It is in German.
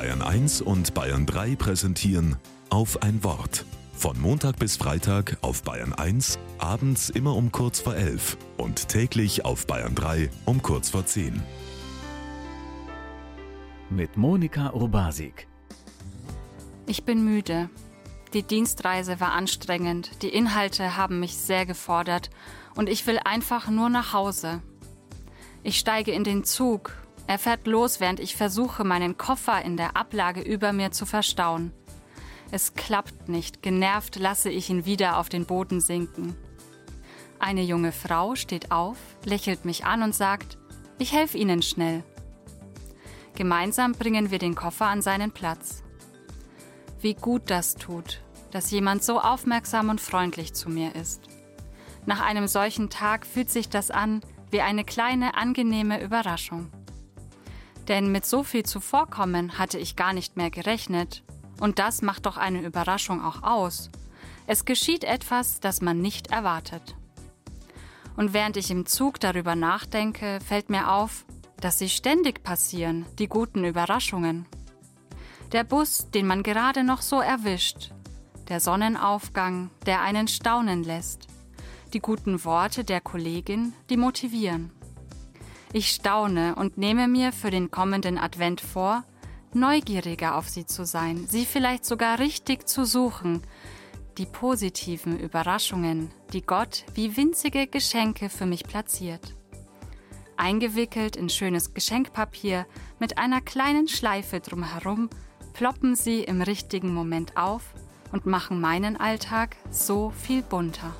Bayern 1 und Bayern 3 präsentieren auf ein Wort. Von Montag bis Freitag auf Bayern 1, abends immer um kurz vor 11 und täglich auf Bayern 3 um kurz vor 10. Mit Monika Urbasik. Ich bin müde. Die Dienstreise war anstrengend, die Inhalte haben mich sehr gefordert und ich will einfach nur nach Hause. Ich steige in den Zug. Er fährt los, während ich versuche, meinen Koffer in der Ablage über mir zu verstauen. Es klappt nicht. Genervt lasse ich ihn wieder auf den Boden sinken. Eine junge Frau steht auf, lächelt mich an und sagt, ich helfe Ihnen schnell. Gemeinsam bringen wir den Koffer an seinen Platz. Wie gut das tut, dass jemand so aufmerksam und freundlich zu mir ist. Nach einem solchen Tag fühlt sich das an, wie eine kleine angenehme Überraschung. Denn mit so viel Zuvorkommen hatte ich gar nicht mehr gerechnet. Und das macht doch eine Überraschung auch aus. Es geschieht etwas, das man nicht erwartet. Und während ich im Zug darüber nachdenke, fällt mir auf, dass sie ständig passieren, die guten Überraschungen. Der Bus, den man gerade noch so erwischt, der Sonnenaufgang, der einen staunen lässt, die guten Worte der Kollegin, die motivieren. Ich staune und nehme mir für den kommenden Advent vor, neugieriger auf sie zu sein, sie vielleicht sogar richtig zu suchen, die positiven Überraschungen, die Gott wie winzige Geschenke für mich platziert. Eingewickelt in schönes Geschenkpapier mit einer kleinen Schleife drumherum, ploppen sie im richtigen Moment auf und machen meinen Alltag so viel bunter.